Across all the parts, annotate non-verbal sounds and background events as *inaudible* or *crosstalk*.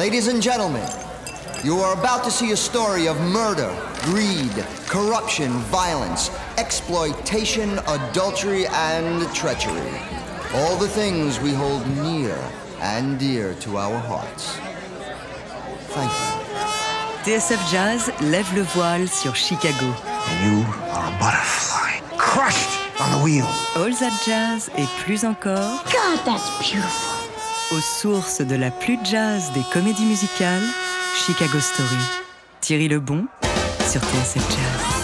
Ladies and gentlemen, you are about to see a story of murder, greed, corruption, violence, exploitation, adultery, and treachery. All the things we hold near and dear to our hearts. Thank you. TSF Jazz lève le voile sur Chicago. You are a butterfly, crushed on the wheel. All That Jazz et plus encore God, that's beautiful. Aux sources de la plus jazz des comédies musicales, Chicago Story. Thierry Lebon sur TSF Jazz.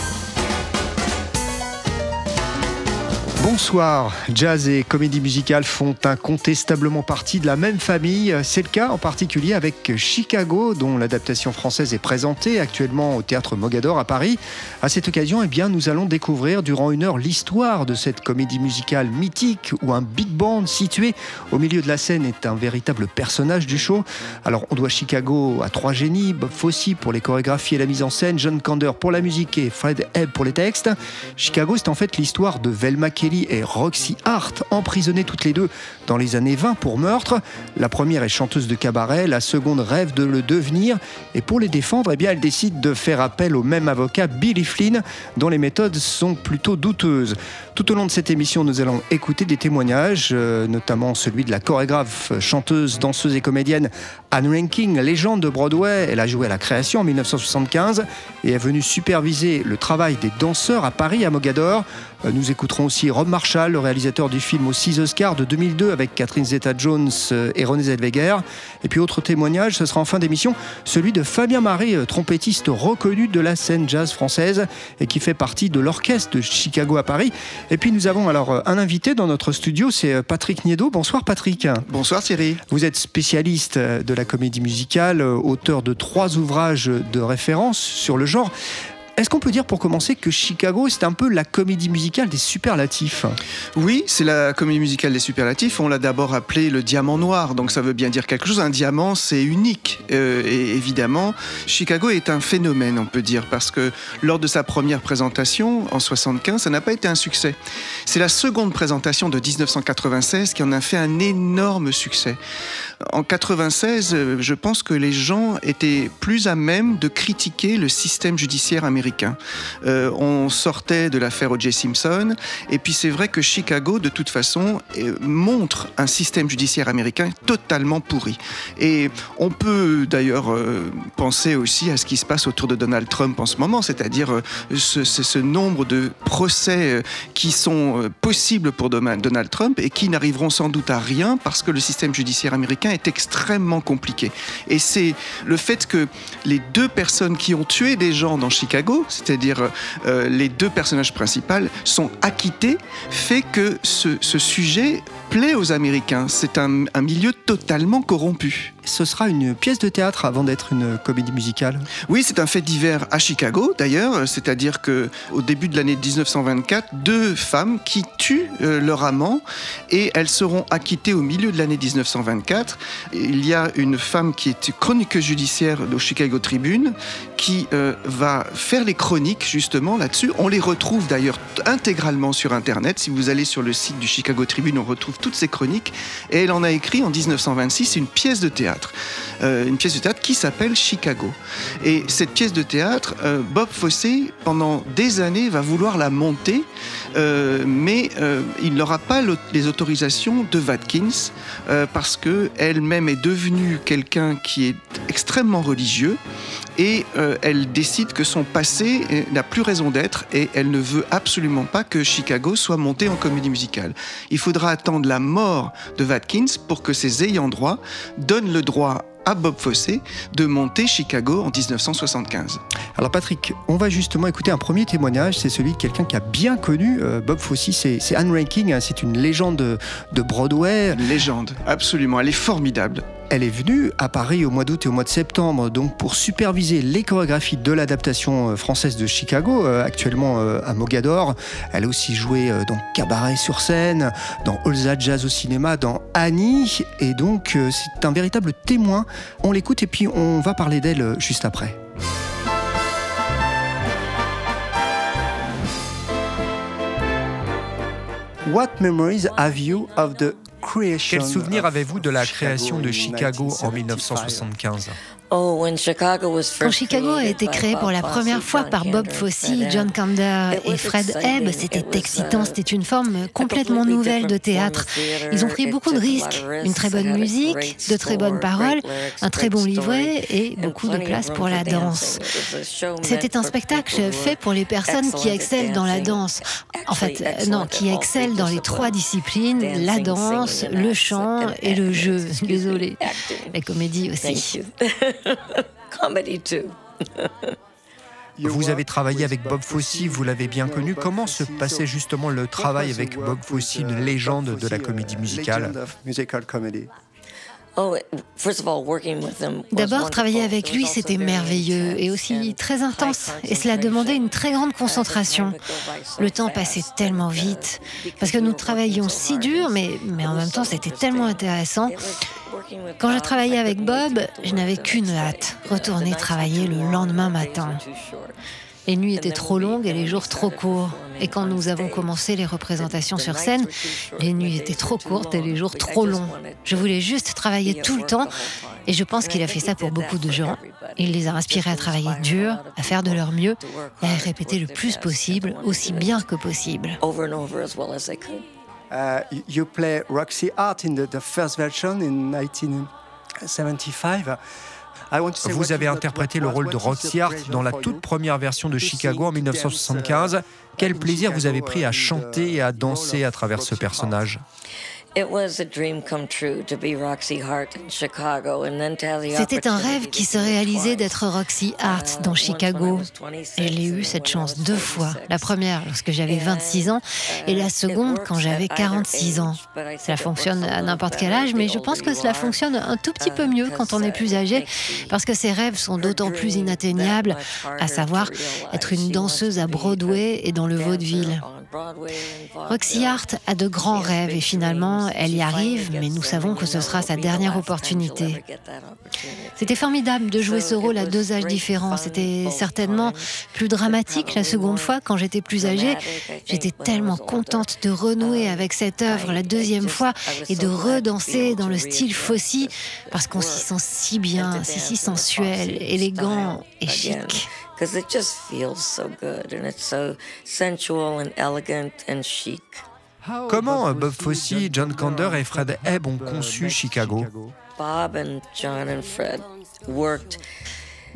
Bonsoir. Jazz et comédie musicale font incontestablement partie de la même famille. C'est le cas en particulier avec Chicago, dont l'adaptation française est présentée actuellement au théâtre Mogador à Paris. À cette occasion, eh bien, nous allons découvrir durant une heure l'histoire de cette comédie musicale mythique où un big band situé au milieu de la scène est un véritable personnage du show. Alors, on doit Chicago à trois génies Bob Fosse pour les chorégraphies et la mise en scène, John Kander pour la musique et Fred Ebb pour les textes. Chicago, c'est en fait l'histoire de Velma Kelly et Roxy Hart, emprisonnées toutes les deux dans les années 20 pour meurtre. La première est chanteuse de cabaret, la seconde rêve de le devenir. Et pour les défendre, eh bien, elle décide de faire appel au même avocat, Billy Flynn, dont les méthodes sont plutôt douteuses. Tout au long de cette émission, nous allons écouter des témoignages, euh, notamment celui de la chorégraphe, chanteuse, danseuse et comédienne Anne Ranking, légende de Broadway. Elle a joué à la création en 1975 et est venue superviser le travail des danseurs à Paris, à Mogador. Euh, Nous écouterons aussi Rob Marshall, le réalisateur du film aux 6 Oscars de 2002 avec Catherine Zeta-Jones euh, et René Zellweger. Et puis autre témoignage, ce sera en fin d'émission, celui de Fabien Marie, euh, trompettiste reconnu de la scène jazz française et qui fait partie de l'orchestre de Chicago à Paris. Et puis nous avons alors un invité dans notre studio, c'est Patrick Niedo. Bonsoir Patrick. Bonsoir Thierry. Vous êtes spécialiste de la comédie musicale, auteur de trois ouvrages de référence sur le genre. Est-ce qu'on peut dire pour commencer que Chicago, c'est un peu la comédie musicale des superlatifs? Oui, c'est la comédie musicale des superlatifs. On l'a d'abord appelé le diamant noir, donc ça veut bien dire quelque chose. Un diamant, c'est unique. Euh, et évidemment, Chicago est un phénomène, on peut dire, parce que lors de sa première présentation en 75, ça n'a pas été un succès. C'est la seconde présentation de 1996 qui en a fait un énorme succès. En 96, euh, je pense que les gens étaient plus à même de critiquer le système judiciaire américain. Euh, on sortait de l'affaire O.J. Simpson, et puis c'est vrai que Chicago, de toute façon, euh, montre un système judiciaire américain totalement pourri. Et on peut d'ailleurs euh, penser aussi à ce qui se passe autour de Donald Trump en ce moment, c'est-à-dire ce, ce- nombre de procès qui sont possibles pour Donald Trump et qui n'arriveront sans doute à rien parce que le système judiciaire américain est extrêmement compliqué. Et c'est le fait que les deux personnes qui ont tué des gens dans Chicago, c'est-à-dire euh, les deux personnages principaux, sont acquittés, fait que ce, ce sujet plaît aux Américains. C'est un, un milieu totalement corrompu. Ce sera une pièce de théâtre avant d'être une comédie musicale. Oui, c'est un fait divers à Chicago, d'ailleurs, c'est-à-dire que au début de l'année 1924, deux femmes qui tuent euh, leur amant et elles seront acquittées au milieu de l'année 1924. Il y a une femme qui est chroniqueuse judiciaire au Chicago Tribune qui euh, va faire les chroniques justement là-dessus. On les retrouve d'ailleurs intégralement sur Internet. Si vous allez sur le site du Chicago Tribune, on retrouve toutes ces chroniques. Et elle en a écrit en 1926 une pièce de théâtre. Euh, une pièce de théâtre qui s'appelle Chicago. Et cette pièce de théâtre, euh, Bob Fosse, pendant des années, va vouloir la monter, euh, mais il n'aura pas les autorisations de Watkins parce que elle-même est devenue quelqu'un qui est extrêmement religieux et elle décide que son passé n'a plus raison d'être et elle ne veut absolument pas que Chicago soit monté en comédie musicale. Il faudra attendre la mort de Watkins pour que ses ayants droit donnent le droit à Bob Fosse de monter Chicago en 1975. Alors Patrick, on va justement écouter un premier témoignage, c'est celui de quelqu'un qui a bien connu euh, Bob Fosse, c'est Anne Ranking, hein, c'est une légende de, de Broadway. Une légende, absolument, elle est formidable. Elle est venue à Paris au mois d'août et au mois de septembre, donc pour superviser les chorégraphies de l'adaptation euh, française de Chicago, euh, actuellement euh, à Mogador. Elle a aussi joué dans Cabaret sur scène, dans All That Jazz au cinéma, dans Annie, et donc c'est un véritable témoin. On l'écoute et puis on va parler d'elle juste après. What memories have you of the Quel souvenir avez-vous de la création de Chicago en 1975 quand Chicago a été créé pour la première fois par Bob Fosse, John Kander et Fred Ebb, c'était excitant, c'était une forme complètement nouvelle de théâtre. Ils ont pris beaucoup de risques, une très bonne musique, de très bonnes paroles, un très bon livret et beaucoup de place pour la danse. C'était un spectacle fait pour les personnes qui excellent dans la danse. En fait, euh, non, qui excellent dans les trois disciplines, la danse, le chant et le jeu. Désolé. La comédie aussi. *laughs* Vous avez travaillé avec Bob Fosse, vous l'avez bien connu. Comment se passait justement le travail avec Bob Fosse, une légende de la comédie musicale Oh, D'abord, travailler avec lui, c'était merveilleux et aussi très intense. Et cela demandait une très grande concentration. Le temps passait tellement vite parce que nous travaillions si dur, mais, mais en même temps, c'était tellement intéressant. Quand je travaillais avec Bob, je n'avais qu'une hâte, retourner travailler le lendemain matin. Les nuits étaient trop longues et les jours trop courts. Et quand nous avons commencé les représentations sur scène, les nuits étaient trop courtes et les jours trop longs. Je voulais juste travailler tout le temps et je pense qu'il a fait ça pour beaucoup de gens. Il les a inspirés à travailler dur, à faire de leur mieux et à répéter le plus possible, aussi bien que possible. Uh, you play Roxy Art in the, the first version in 1975. Vous avez interprété le rôle de Roxy Hart dans la toute première version de Chicago en 1975. Quel plaisir vous avez pris à chanter et à danser à travers ce personnage c'était un rêve qui se réalisait d'être Roxy Hart dans Chicago. Et j'ai eu cette chance deux fois. La première lorsque j'avais 26 ans et la seconde quand j'avais 46 ans. Cela fonctionne à n'importe quel âge, mais je pense que cela fonctionne un tout petit peu mieux quand on est plus âgé parce que ces rêves sont d'autant plus inatteignables, à savoir être une danseuse à Broadway et dans le vaudeville. Roxy Hart a de grands rêves et finalement, elle y arrive, mais nous savons que ce sera sa dernière opportunité. C'était formidable de jouer ce rôle à deux âges différents. C'était certainement plus dramatique la seconde fois quand j'étais plus âgée. J'étais tellement contente de renouer avec cette œuvre la deuxième fois et de redanser dans le style Fossi parce qu'on s'y sent si bien, si, si sensuel, élégant et chic. because it just feels so good and it's so sensual and elegant and chic. Comment Bob Fosse, John Kander et Fred Ebb ont conçu Chicago? Bob and John and Fred worked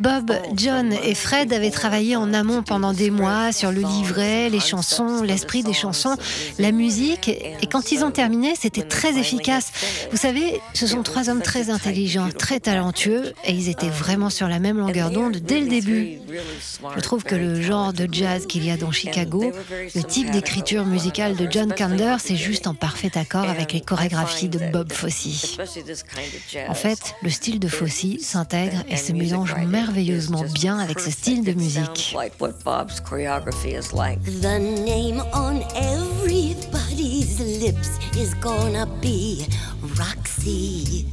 Bob, John et Fred avaient travaillé en amont pendant des mois sur le livret, les chansons, l'esprit des chansons, la musique. Et quand ils ont terminé, c'était très efficace. Vous savez, ce sont trois hommes très intelligents, très talentueux, et ils étaient vraiment sur la même longueur d'onde dès le début. Je trouve que le genre de jazz qu'il y a dans Chicago, le type d'écriture musicale de John Kander, c'est juste en parfait accord avec les chorégraphies de Bob Fosse. En fait, le style de Fosse s'intègre et se mélange merveilleusement merveilleusement bien avec ce style de musique. The name on everybody's lips is gonna be Roxy.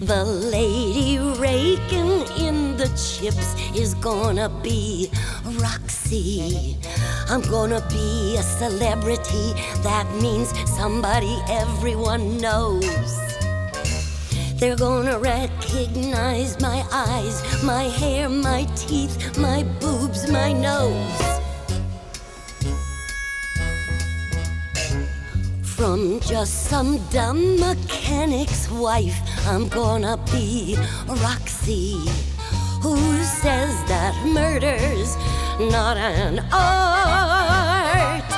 The lady raking in the chips is gonna be Roxy. I'm gonna be a celebrity. That means somebody everyone knows. They're gonna recognize my eyes, my hair, my teeth, my boobs, my nose. From just some dumb mechanic's wife, I'm gonna be Roxy, who says that murder's not an art,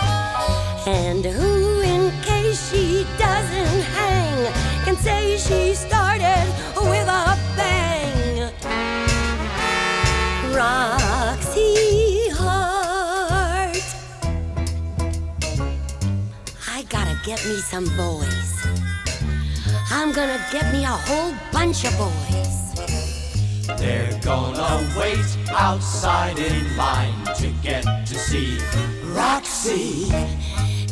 and who, in case she doesn't hang, can say she get me some boys. I'm gonna get me a whole bunch of boys. They're gonna wait outside in line to get to see Roxy.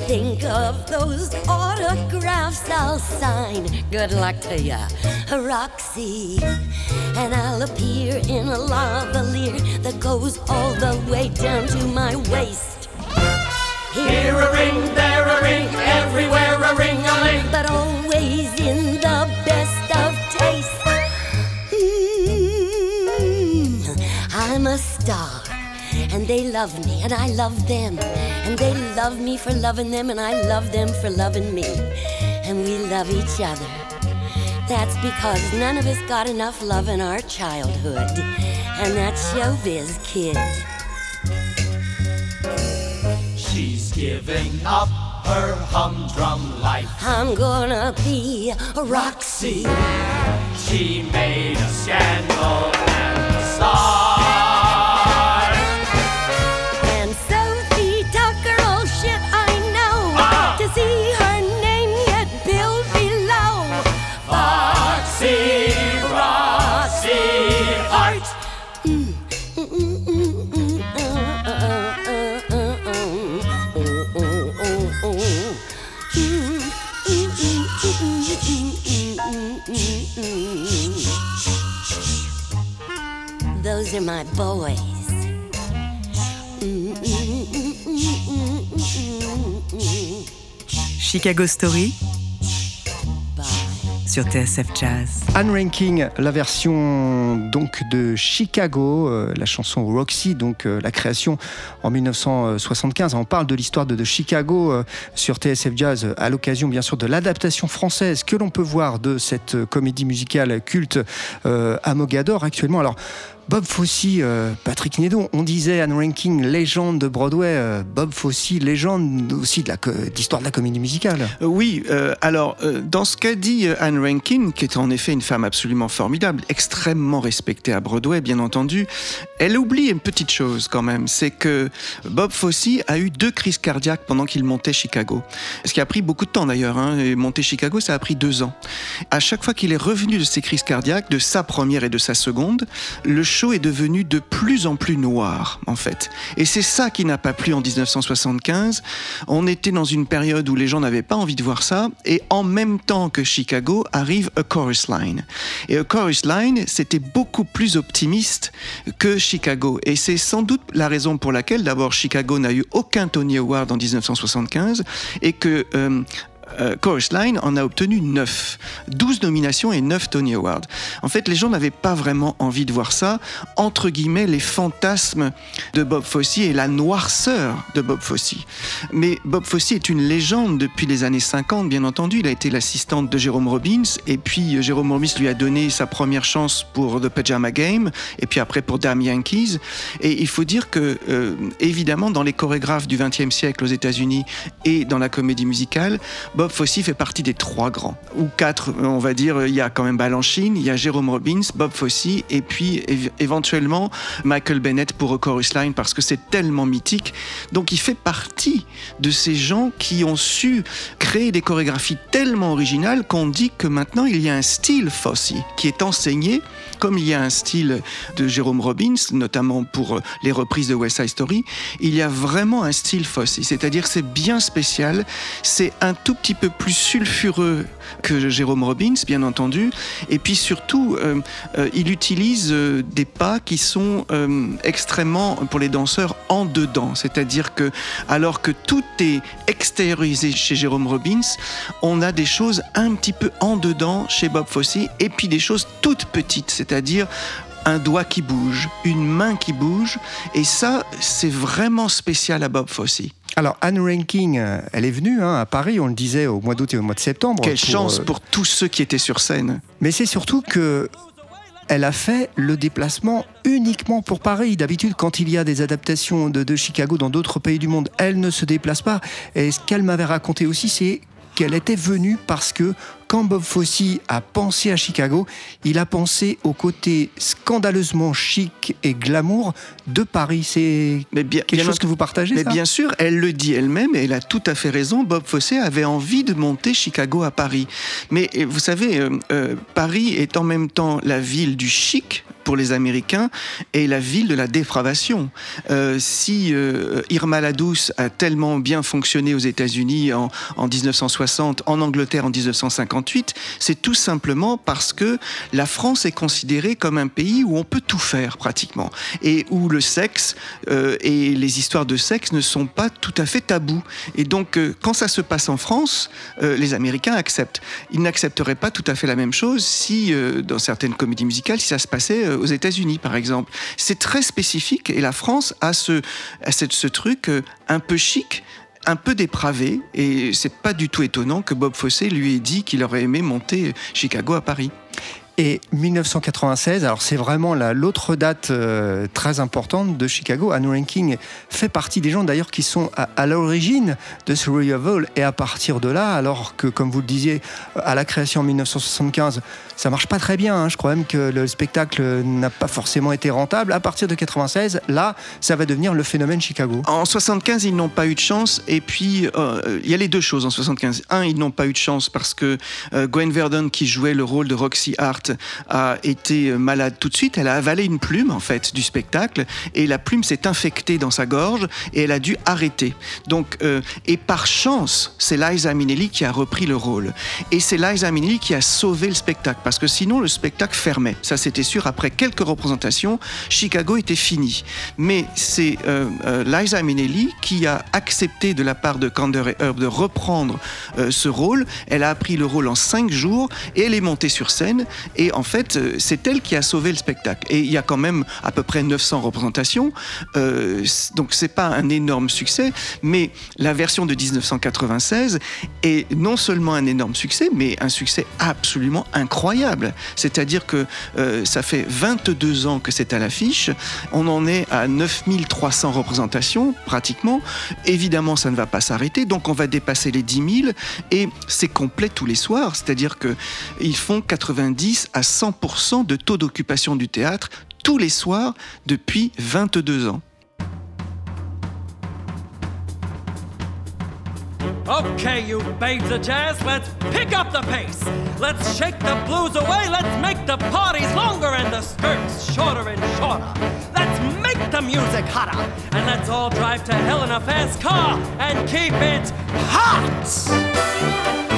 Think of those autographs I'll sign. Good luck to ya, Roxy. And I'll appear in a lavalier that goes all the way down to my waist. Here a ring, there a ring, everywhere a ring a ling. But always in the best of taste. Mm, I'm a star, and they love me, and I love them. And they love me for loving them, and I love them for loving me. And we love each other. That's because none of us got enough love in our childhood. And that's showbiz, kid. Giving up her humdrum life. I'm gonna be a Roxy. She made a scandal Those are my boys. Chicago Story sur TSF Jazz. Anne Ranking, la version donc de Chicago, euh, la chanson Roxy, donc euh, la création en 1975. On parle de l'histoire de, de Chicago euh, sur TSF Jazz à l'occasion bien sûr de l'adaptation française que l'on peut voir de cette comédie musicale culte euh, à Mogador actuellement. Alors Bob Fosse, euh, Patrick Nédon, on disait Anne Ranking, légende de Broadway, euh, Bob Fosse, légende aussi de d'histoire de la comédie musicale. Euh, Oui, euh, alors dans ce qu'a dit Anne Rankin, qui est en effet une femme absolument formidable, extrêmement respectée à Broadway, bien entendu, elle oublie une petite chose quand même, c'est que Bob Fosse a eu deux crises cardiaques pendant qu'il montait Chicago. Ce qui a pris beaucoup de temps d'ailleurs. Hein, monter Chicago, ça a pris deux ans. À chaque fois qu'il est revenu de ses crises cardiaques, de sa première et de sa seconde, le show est devenu de plus en plus noir, en fait. Et c'est ça qui n'a pas plu en 1975. On était dans une période où les gens n'avaient pas envie de voir ça, et en même temps que Chicago arrive A Chorus Line. Et A Chorus Line, c'était beaucoup plus optimiste que Chicago. Et c'est sans doute la raison pour laquelle, d'abord, Chicago n'a eu aucun Tony Award en 1975, et que euh, euh, Chorus Line en a obtenu 9. 12 nominations et 9 Tony Awards. En fait, les gens n'avaient pas vraiment envie de voir ça. Entre guillemets, les fantasmes de Bob Fosse et la noirceur de Bob Fosse. Mais Bob Fosse est une légende depuis les années 50, bien entendu. Il a été l'assistante de Jérôme Robbins. Et puis, euh, Jérôme Robbins lui a donné sa première chance pour The Pajama Game. Et puis après pour Damn Yankees. Et il faut dire que, euh, évidemment, dans les chorégraphes du XXe siècle aux États-Unis et dans la comédie musicale, Fosse fait partie des trois grands, ou quatre, on va dire. Il y a quand même Balanchine, il y a Jérôme Robbins, Bob Fosse, et puis év- éventuellement Michael Bennett pour Chorus Line, parce que c'est tellement mythique. Donc il fait partie de ces gens qui ont su créer des chorégraphies tellement originales qu'on dit que maintenant il y a un style Fosse qui est enseigné, comme il y a un style de Jérôme Robbins, notamment pour euh, les reprises de West Side Story, il y a vraiment un style Fosse, c'est-à-dire c'est bien spécial, c'est un tout petit peu plus sulfureux que Jérôme Robbins, bien entendu, et puis surtout, euh, euh, il utilise euh, des pas qui sont extrêmement, pour les danseurs, en dedans, c'est-à-dire que alors que tout est extériorisé chez Jérôme Robbins, on a des choses un petit peu en dedans chez Bob Fosse, et puis des choses toutes petites, c'est-à-dire un doigt qui bouge, une main qui bouge, et ça, c'est vraiment spécial à Bob Fosse. Alors Anne Ranking, euh, elle est venue hein, à Paris, on le disait au mois d'août et au mois de septembre. Quelle pour, chance euh, pour tous ceux qui étaient sur scène. Mais c'est surtout que elle a fait le déplacement uniquement pour Paris. D'habitude, quand il y a des adaptations de, de Chicago dans d'autres pays du monde, elle ne se déplace pas. Et ce qu'elle m'avait raconté aussi, c'est qu'elle était venue parce que quand Bob Fosse a pensé à Chicago, il a pensé au côté scandaleusement chic et glamour de Paris. C'est quelque bien chose que vous partagez, Mais ça? bien sûr, elle le dit elle-même et elle a tout à fait raison. Bob Fosse avait envie de monter Chicago à Paris. Mais euh, vous savez, euh, euh, Paris est en même temps la ville du chic, pour les Américains, est la ville de la dépravation. Euh, si euh, Irma la Douce a tellement bien fonctionné aux États-Unis en, en 1960, en Angleterre en 1958, c'est tout simplement parce que la France est considérée comme un pays où on peut tout faire pratiquement et où le sexe euh, et les histoires de sexe ne sont pas tout à fait tabous. Et donc, quand ça se passe en France, les Américains acceptent. Ils n'accepteraient pas tout à fait la même chose si, dans certaines comédies musicales, si ça se passait aux États-Unis, par exemple. C'est très spécifique et la France a ce, truc euh, un peu chic un peu dépravé et c'est pas du tout étonnant que Bob Fosse lui ait dit qu'il aurait aimé monter Chicago à Paris. Et 1996, alors c'est vraiment la- l'autre date euh, très importante de Chicago. Anne Ranking fait partie des gens d'ailleurs qui sont à, à l'origine de ce revival. Et à partir de là, alors que comme vous le disiez, à la création en 1975, ça marche pas très bien. hein. Je crois même que le spectacle n'a pas forcément été rentable. À partir de 96, là, ça va devenir le phénomène Chicago. En 75, ils n'ont pas eu de chance. Et puis, euh, il y a les deux choses en 75. Un, ils n'ont pas eu de chance parce que euh, Gwen Verdon, qui jouait le rôle de Roxy Hart, a été malade tout de suite. Elle a avalé une plume, en fait, du spectacle. Et la plume s'est infectée dans sa gorge et elle a dû arrêter. Donc, euh, et par chance, c'est Liza Minnelli qui a repris le rôle. Et c'est Liza Minnelli qui a sauvé le spectacle. Parce que sinon, le spectacle fermait. Ça, c'était sûr. Après quelques représentations, Chicago était fini. Mais c'est euh, euh, Liza Minnelli qui a accepté de la part de Kander et Herb de reprendre euh, ce rôle. Elle a appris le rôle en cinq jours et elle est montée sur scène. Et en fait, c'est elle qui a sauvé le spectacle. Et il y a quand même à peu près 900 représentations. Donc c'est pas un énorme succès, mais la version de 1996 est non seulement un énorme succès, mais un succès absolument incroyable. C'est-à-dire que euh, ça fait 22 ans que c'est à l'affiche. On en est à 9300 représentations, pratiquement. Évidemment, ça ne va pas s'arrêter, donc on va dépasser les 10 000 et c'est complet tous les soirs. C'est-à-dire qu'ils font 90 à 100% de taux d'occupation du théâtre tous les soirs depuis 22 ans. Okay, you babes of jazz, let's pick up the pace. Let's shake the blues away. Let's make the parties longer and the skirts shorter and shorter. Let's make the music hotter. And let's all drive to hell in a fast car and keep it hot.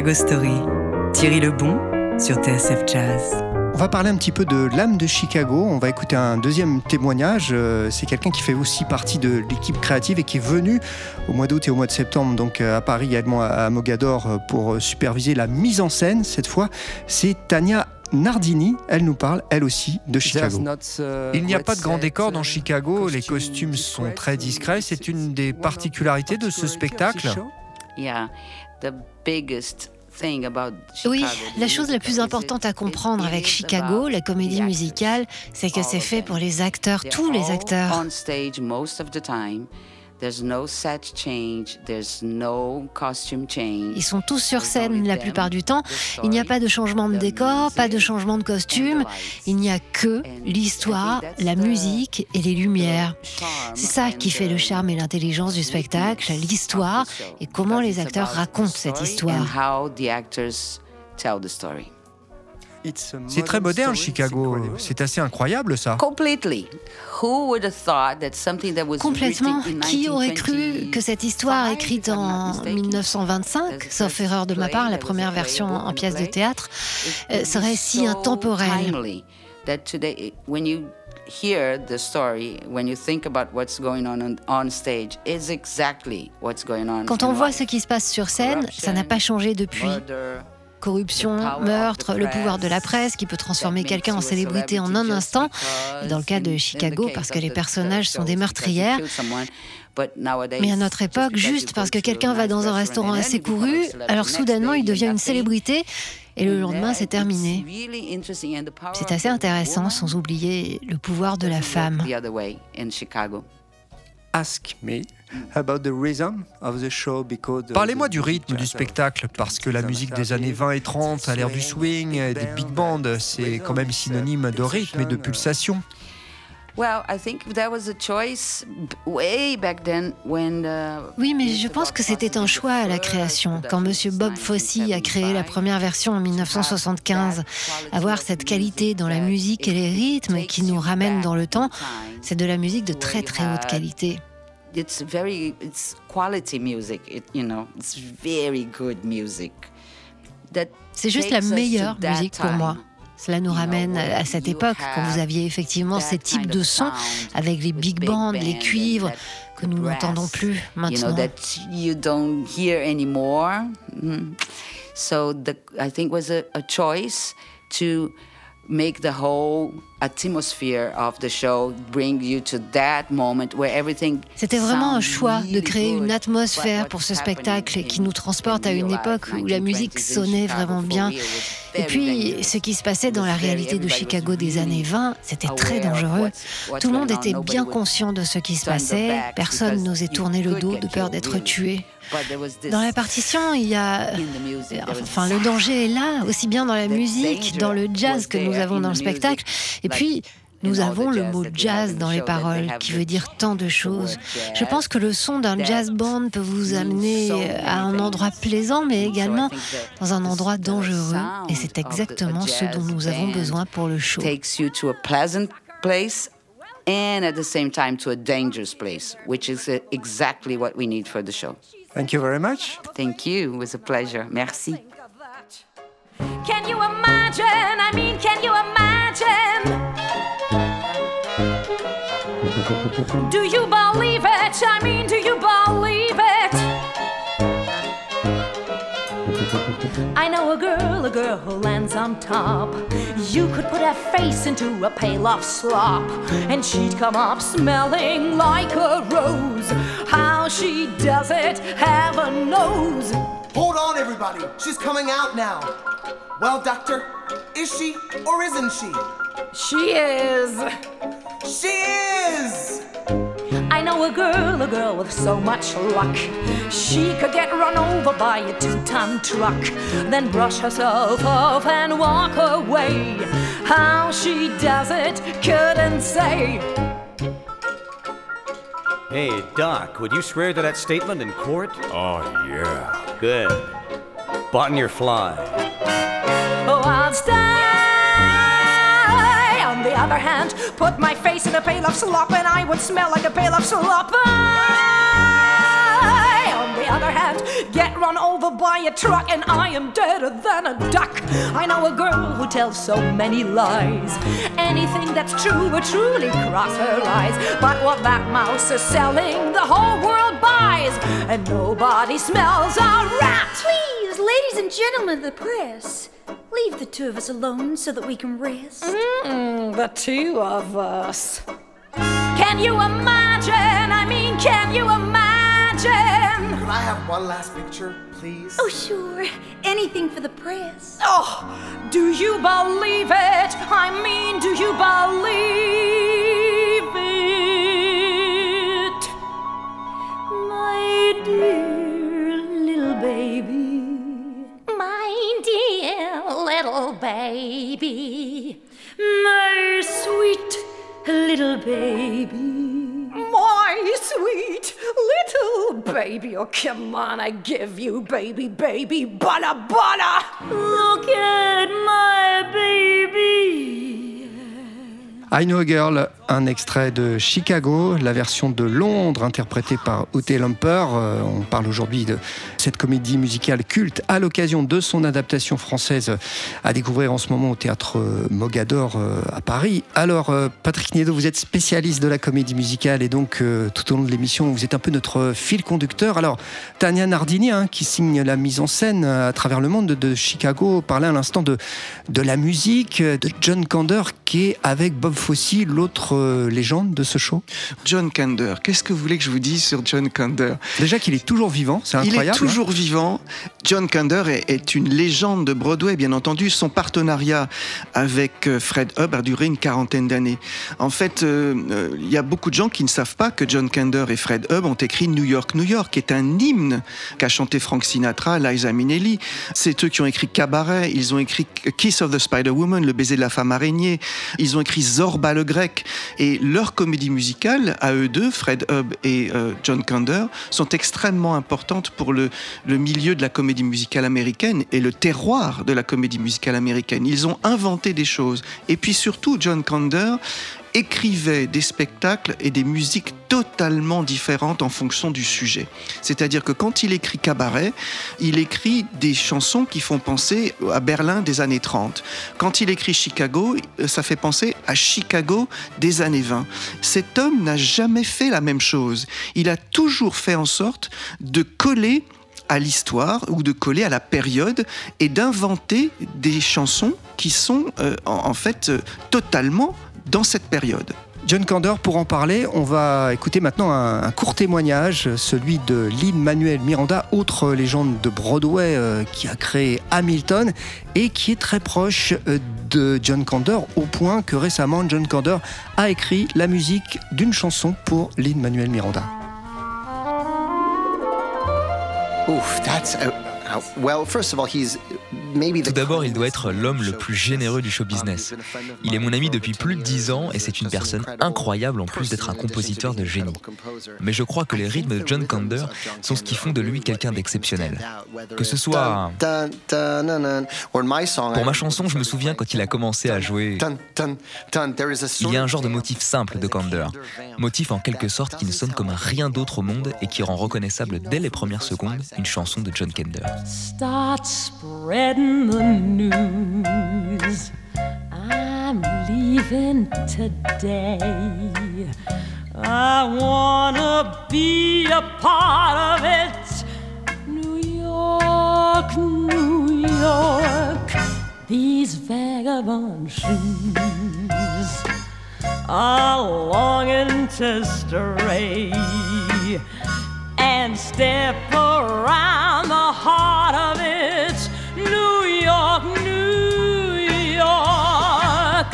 Chicago Story. Thierry Lebon sur TSF Jazz. On va parler un petit peu de l'âme de Chicago. On va écouter un deuxième témoignage. Euh, C'est quelqu'un qui fait aussi partie de l'équipe créative et qui est venu au mois d'août et au mois de septembre, donc euh, à Paris, également à- Mogador, euh, pour superviser la mise en scène. Cette fois, c'est Tania Nardini. Elle nous parle, elle aussi, de Chicago. Il n'y a pas de grand décor dans Chicago, les costumes sont très discrets, c'est une des particularités de ce spectacle. Oui, la chose la plus importante à comprendre avec Chicago, la comédie musicale, c'est que c'est fait pour les acteurs, tous les acteurs. Ils sont tous sur scène la plupart du temps. Il n'y a pas de changement de décor, pas de changement de costume. Il n'y a que l'histoire, la musique et les lumières. C'est ça qui fait le charme et l'intelligence du spectacle, l'histoire et comment les acteurs racontent cette histoire. C'est très moderne, Chicago. C'est assez incroyable, ça. Complètement. Qui aurait cru que cette histoire écrite en 1925, sauf erreur de ma part, la première version en pièce de théâtre, euh, serait si intemporelle Quand on voit ce qui se passe sur scène, ça n'a pas changé depuis. Corruption, meurtre, le pouvoir de la presse qui peut transformer quelqu'un en célébrité en un instant. dans le cas de Chicago, parce que les personnages sont des meurtrières. Mais à notre époque, juste parce que quelqu'un va dans un restaurant assez couru, alors soudainement il devient une célébrité et le lendemain c'est terminé. C'est assez intéressant sans oublier le pouvoir de la femme. Ask me Parlez-moi du rythme du spectacle, parce que la musique des années 20 et 30, à l'ère du swing, des big bands, c'est quand même synonyme de rythme et de pulsation. Oui, mais je pense que c'était un choix à la création. Quand M. Bob Fosse a créé la première version en 1975, avoir cette qualité dans la musique et les rythmes qui nous ramènent dans le temps, c'est de la musique de très très haute qualité it's very it's quality music it, you know it's very good music c'est juste la meilleure musique pour moi cela nous ramène à cette époque quand vous aviez effectivement ces types de sons avec les big bands, les cuivres que nous n'entendons plus maintenant. You don't hear anymore. Mm-hmm. So the, I think was a, a choice to make the whole atmosphere of the show bring you to that moment where everything C'était vraiment un choix de créer une atmosphère pour ce spectacle qui nous transporte à une époque où la musique sonnait vraiment bien. Et puis, ce qui se passait dans la réalité de Chicago des années 20, c'était très dangereux. Tout le monde était bien conscient de ce qui se passait. Personne n'osait tourner le dos de peur d'être tué. Dans la partition, il y a. Enfin, le danger est là, aussi bien dans la musique, dans le jazz que nous avons dans le spectacle. Et puis, nous avons le mot jazz dans les paroles, qui veut dire tant de choses. Je pense que le son d'un jazz band peut vous amener à un endroit plaisant, mais également dans un endroit dangereux. Et c'est exactement ce dont nous avons besoin pour le show. and at the same time to a dangerous place, which is exactly what we need for the show. Thank you very much. Thank you. It was a pleasure. Merci. Can you imagine? I mean, can you imagine? Do you believe it? I mean, do you believe it? I know a girl, a girl who lands on top. You could put her face into a pail of slop, and she'd come up smelling like a rose. How she does it, heaven knows. Hold on, everybody. She's coming out now. Well, Doctor, is she or isn't she? She is. She is! I know a girl, a girl with so much luck. She could get run over by a two ton truck, then brush herself off and walk away. How she does it, couldn't say. Hey, Doc, would you swear to that statement in court? Oh, yeah. Good. Button your fly. Oh, I'll stay on the other hand, put my face in a pail of slop and I would smell like a pail of slop. I, on the other hand, get run over by a truck and I am deader than a duck. I know a girl who tells so many lies. Anything that's true would truly cross her eyes. But what that mouse is selling, the whole world buys. And nobody smells a rat. Please, ladies and gentlemen of the press. Leave the two of us alone so that we can rest. Mm, the two of us. Can you imagine? I mean, can you imagine? Could I have one last picture, please? Oh, sure. Anything for the press. Oh, do you believe it? I mean, do you believe it? my little baby, my sweet little baby. My sweet little baby, oh come on, I give you baby, baby, butter, butter. Look at my baby. I Know a Girl, un extrait de Chicago, la version de Londres interprétée par Ute Lamper. Euh, on parle aujourd'hui de cette comédie musicale culte à l'occasion de son adaptation française à découvrir en ce moment au théâtre euh, Mogador euh, à Paris. Alors, Patrick Niedo, vous êtes spécialiste de la comédie musicale et donc tout au long de l'émission, vous êtes un peu notre fil conducteur. Alors, Tania Nardini, hein, qui signe la mise en scène à travers le monde de, Chicago, parlait à l'instant de, de la musique de John Kander qui est avec Bob Fosse, l'autre euh, légende de ce show? John Kander. Qu'est-ce que vous voulez que je vous dise sur John Kander? Déjà qu'il est toujours vivant, c'est incroyable. Il est toujours hein. vivant. John Kander est, une légende de Broadway, bien entendu. Son partenariat avec euh, Fred Hub a duré une quarantaine d'années. En fait, euh, il y a beaucoup de gens qui ne savent pas que John Kander et Fred Hub ont écrit New York, New York, qui est un hymne qu'a chanté Frank Sinatra, Liza Minnelli. C'est eux qui ont écrit Cabaret, ils ont écrit Kiss of the Spider Woman, Le baiser de la femme araignée. Ils ont écrit Zorba le grec. Et leur comédie musicale, à eux deux, Fred Hub et euh, John Kander, sont extrêmement importantes pour le, le milieu de la comédie musicale américaine et le terroir de la comédie musicale américaine. Ils ont inventé des choses. Et puis surtout, John Kander écrivait des spectacles et des musiques totalement différentes en fonction du sujet. C'est-à-dire que quand il écrit Cabaret, il écrit des chansons qui font penser à Berlin des années 30. Quand il écrit Chicago, ça fait penser à Chicago des années 20. Cet homme n'a jamais fait la même chose. Il a toujours fait en sorte de coller à l'histoire ou de coller à la période et d'inventer des chansons qui sont euh, en, fait euh, totalement dans cette période. John Kander, pour en parler, on va écouter maintenant un, court témoignage, celui de Lynn Manuel Miranda, autre légende de Broadway euh, qui a créé Hamilton et qui est très proche euh, de John Kander, au point que récemment John Kander a écrit la musique d'une chanson pour Lynn Manuel Miranda. Tout d'abord, il doit être l'homme le plus généreux du show business. Il est mon ami depuis plus de dix ans et c'est une personne incroyable en plus d'être un compositeur de génie. Mais je crois que les rythmes de John Kander sont ce qui font de lui quelqu'un d'exceptionnel. Que ce soit... Pour ma chanson, je me souviens quand il a commencé à jouer... Il y a un genre de motif simple de Kander. Motif en quelque sorte qui ne sonne comme rien d'autre au monde et qui rend reconnaissable dès les premières secondes une chanson de John Kander. Start spreading the news. I'm leaving today. I wanna be a part of it. New York, New York, these vagabond shoes are longing to stray and step around the heart of it. New York, New York.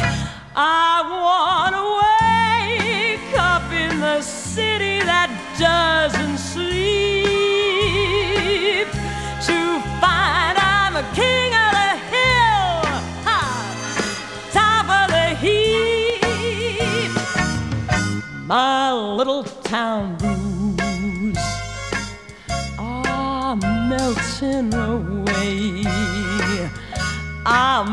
I want to wake up in the city that doesn't sleep to find I'm a king of the hill, ha, top of the heap. My little town melting away. I'll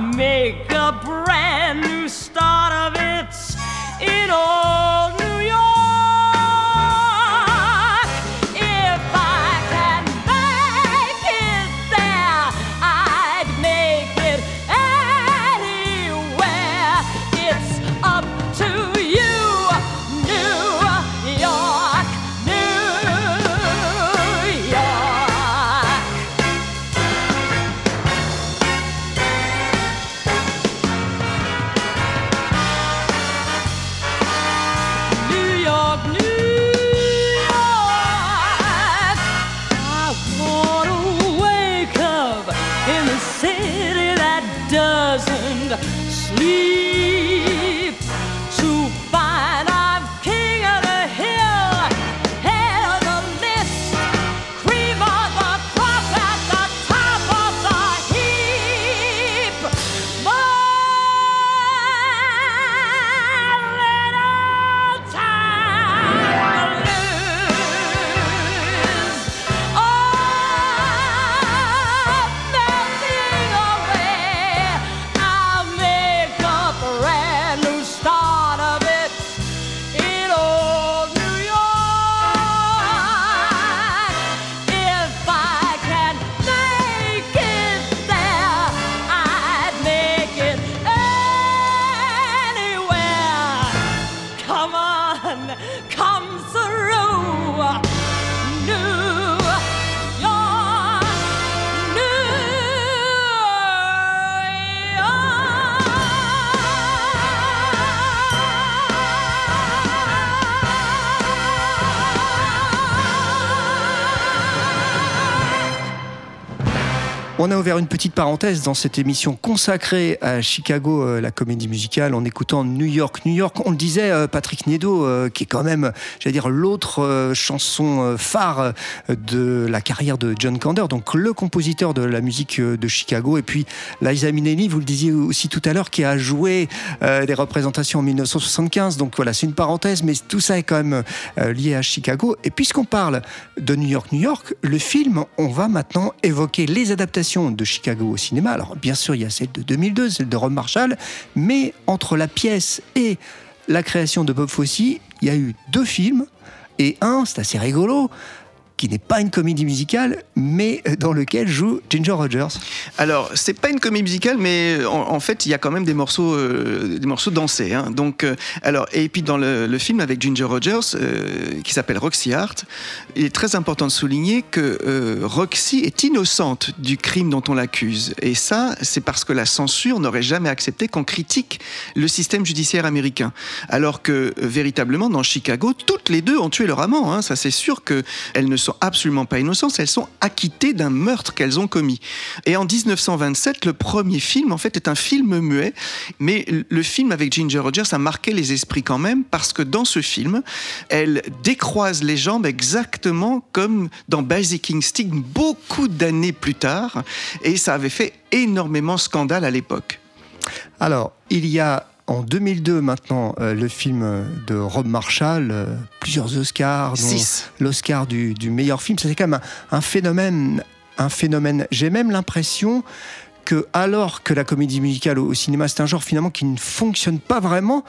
On a ouvert une petite parenthèse dans cette émission consacrée à Chicago, euh, la comédie musicale, en écoutant New York. New York, on le disait, euh, Patrick Nedo, euh, qui est quand même, j'allais dire, l'autre chanson phare de la carrière de John Kander, donc le compositeur de la musique de Chicago. Et puis Liza Minnelli, vous le disiez aussi tout à l'heure, qui a joué des représentations en 1975. Donc voilà, c'est une parenthèse, mais tout ça est quand même lié à Chicago. Et puisqu'on parle de New York, New York, le film, on va maintenant évoquer les adaptations de Chicago au cinéma. Alors bien sûr, il y a celle de 2002, celle de Rob Marshall, mais entre la pièce et la création de Bob Fosse, il y a eu deux films, et un, c'est assez rigolo, qui n'est pas une comédie musicale, mais dans lequel joue Ginger Rogers. Alors, c'est pas une comédie musicale, mais en, fait, il y a quand même des morceaux, euh, des morceaux dansés. Hein. Donc, euh, alors, et puis dans le, film avec Ginger Rogers, euh, qui s'appelle Roxy Hart, il est très important de souligner que Roxy est innocente du crime dont on l'accuse. Et ça, c'est parce que la censure n'aurait jamais accepté qu'on critique le système judiciaire américain. Alors que, véritablement, dans Chicago, toutes les deux ont tué leur amant. Hein. Ça, c'est sûr qu'elles ne sont absolument pas innocentes, elles sont acquittées d'un meurtre qu'elles ont commis. Et en 1927, le premier film, en fait, est un film muet, mais le film avec Ginger Rogers a marqué les esprits quand même, parce que dans ce film, elle décroise les jambes exactement comme dans Basic Instinct beaucoup d'années plus tard, et ça avait fait énormément scandale à l'époque. Alors, il y a en 2002 maintenant euh, le film de Rob Marshall, euh, plusieurs Oscars, l'Oscar du, meilleur film. C'est quand même un phénomène, un phénomène. J'ai même l'impression que alors que la comédie musicale au, cinéma c'est un genre finalement qui ne fonctionne pas vraiment,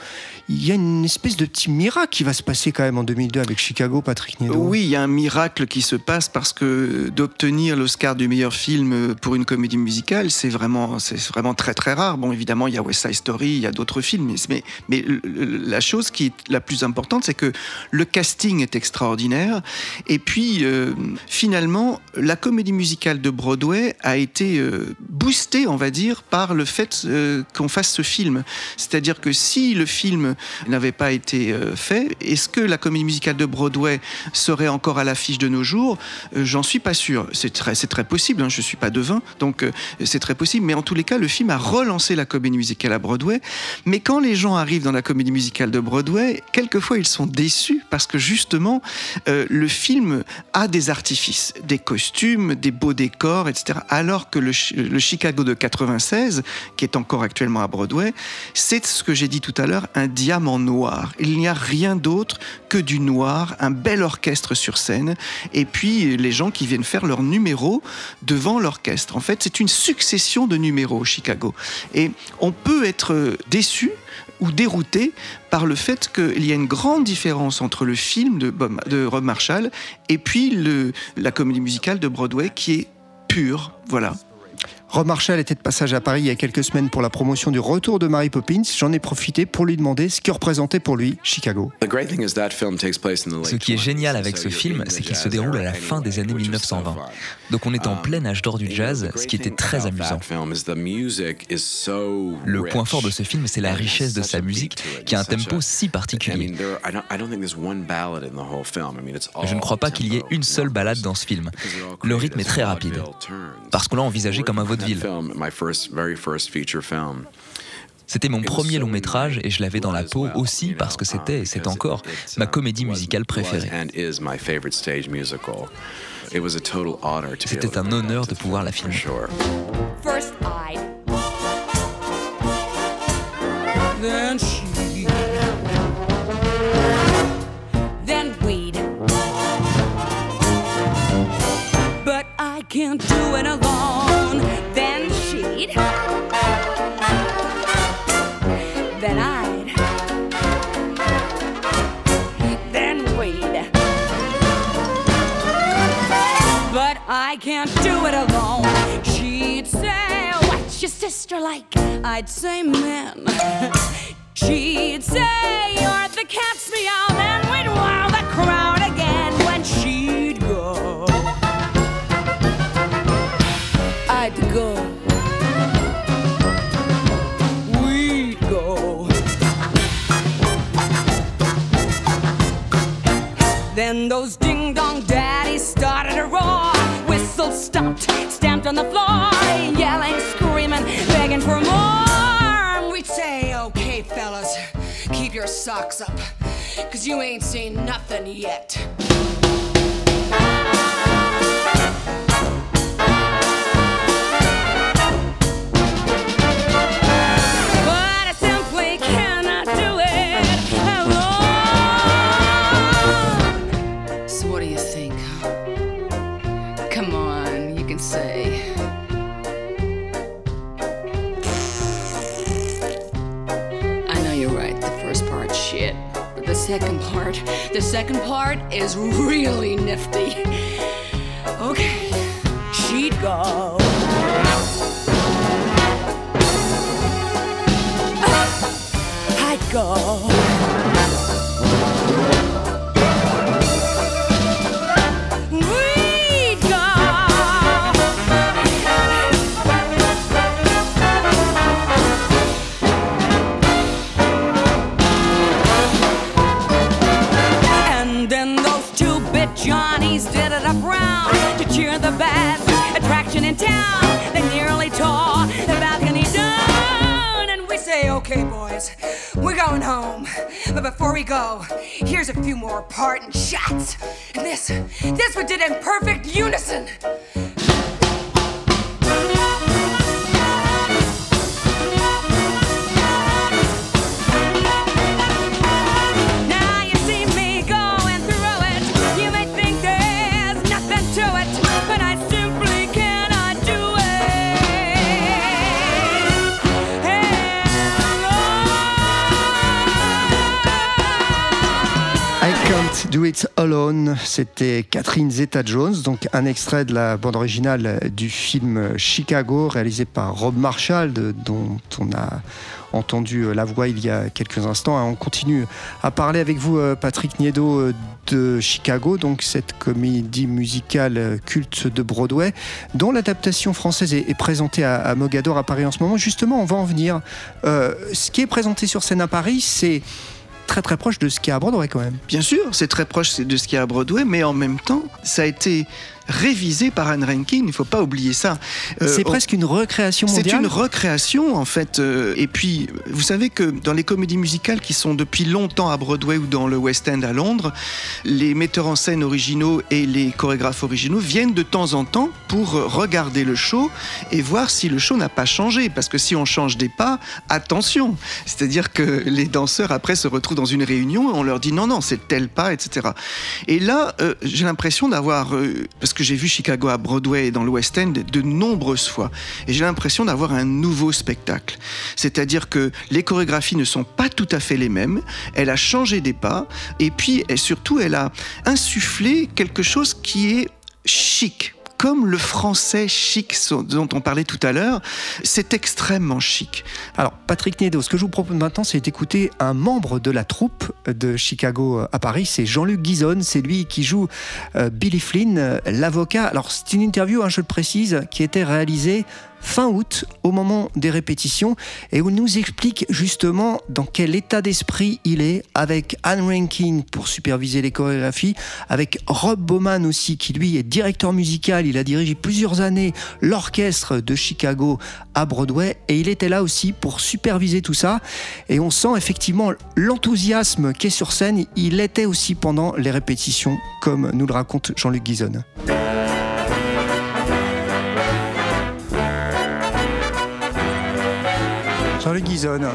il y a une espèce de petit miracle qui va se passer quand même en 2002 avec Chicago, Patrick Nedo. Oui, il y a un miracle qui se passe parce que d'obtenir l'Oscar du meilleur film pour une comédie musicale, c'est vraiment, c'est vraiment très très rare. Bon, évidemment, il y a West Side Story, il y a d'autres films, mais, mais la chose qui est la plus importante, c'est que le casting est extraordinaire et puis euh, finalement, la comédie musicale de Broadway a été euh, boostée on va dire, par le fait euh, qu'on fasse ce film. C'est-à-dire que si le film n'avait pas été euh, fait, est-ce que la comédie musicale de Broadway serait encore à l'affiche de nos jours? Euh, J'en suis pas sûr. C'est très, possible. Hein, je suis pas devin, donc c'est très possible. Mais en tous les cas, le film a relancé la comédie musicale à Broadway. Mais quand les gens arrivent dans la comédie musicale de Broadway, quelquefois ils sont déçus parce que justement, le film a des artifices, des costumes, des beaux décors, etc. Alors que le Chicago de 96, qui est encore actuellement à Broadway, c'est ce que j'ai dit tout à l'heure, un diamant noir. Il n'y a rien d'autre que du noir, un bel orchestre sur scène, et puis les gens qui viennent faire leur numéro devant l'orchestre. En fait, c'est une succession de numéros Chicago. Et on peut être déçu ou dérouté par le fait qu'il y a une grande différence entre le film de, de Rob Marshall et puis la comédie musicale de Broadway qui est pure. Voilà. Rob Marshall était de passage à Paris il y a quelques semaines pour la promotion du retour de Mary Poppins. J'en ai profité pour lui demander ce que représentait pour lui Chicago. Ce qui est génial avec ce film, c'est qu'il se déroule à la fin des années 1920. Donc on est en plein âge d'or du jazz, ce qui était très amusant. Le point fort de ce film, c'est la richesse de sa musique, qui a un tempo si particulier. Je ne crois pas qu'il y ait une seule balade dans ce film. Le rythme est très rapide, parce qu'on l'a envisagé comme un vaudeville c'était mon premier long métrage et je l'avais dans la peau aussi parce que c'était et c'est encore ma comédie musicale préférée. C'était un honneur de pouvoir la filmer. can't do it alone. Can't do it alone. She'd say, What's your sister like? I'd say, Man. *laughs* She'd say, You're the cat's meow. Then we'd wow the crowd slumped on the floor, yelling, screaming, begging for more. We'd say, okay, fellas, keep your socks up, cause you ain't seen nothing yet. Second part, the second part is really nifty. Okay, she'd go. I'd go. Town. They nearly tore the balcony down. And we say, okay, boys, we're going home. But before we go, here's a few more parting shots. And this, this we did in perfect unison. Do It Alone, c'était Catherine Zeta-Jones, donc un extrait de la bande originale du film Chicago, réalisé par Rob Marshall, dont on a entendu la voix il y a quelques instants. On continue à parler avec vous, euh, Patrick Niedo, euh, de Chicago, donc cette comédie musicale euh, culte de Broadway, dont l'adaptation française est, présentée à, Mogador à Paris en ce moment. Justement, on va en venir. Euh, ce qui est présenté sur scène à Paris, c'est très très proche de ce qu'il y a à Broadway quand même. Bien sûr, c'est très proche de ce qu'il y a à Broadway, mais en même temps, ça a été révisé par Anne Rankin, il ne faut pas oublier ça. Euh, c'est presque une recréation C'est mondiale. une recréation en fait. euh, et puis, vous savez que dans les comédies musicales qui sont depuis longtemps à Broadway ou dans le West End à Londres, les metteurs en scène originaux et les chorégraphes originaux viennent de temps en temps pour regarder le show et voir si le show n'a pas changé. Parce que si on change des pas, attention. C'est-à-dire que les danseurs après se retrouvent dans une réunion et on leur dit non, non, c'est tel pas, etc. Et là, euh, j'ai l'impression d'avoir, euh, que j'ai vu Chicago à Broadway et dans le West End de nombreuses fois, et j'ai l'impression d'avoir un nouveau spectacle. C'est-à-dire que les chorégraphies ne sont pas tout à fait les mêmes, elle a changé des pas, et puis et surtout elle a insufflé quelque chose qui est chic. Comme le français chic dont on parlait tout à l'heure, c'est extrêmement chic. Alors, Patrick Niedo, ce que je vous propose maintenant, c'est d'écouter un membre de la troupe de Chicago euh, à Paris. C'est Jean-Luc Guizone. C'est lui qui joue euh, Billy Flynn, euh, l'avocat. Alors, c'est une interview, hein, je le précise, qui été réalisée fin août, au moment des répétitions, et où il nous explique justement dans quel état d'esprit il est, avec Anne Rankin pour superviser les chorégraphies, avec Rob Bowman aussi, qui lui est directeur musical. Il a dirigé plusieurs années l'orchestre de Chicago à Broadway, et il était là aussi pour superviser tout ça. Et on sent effectivement l'enthousiasme qui est sur scène. Il était aussi pendant les répétitions, comme nous le raconte Jean-Luc Guizone. Jean-Luc Guizone,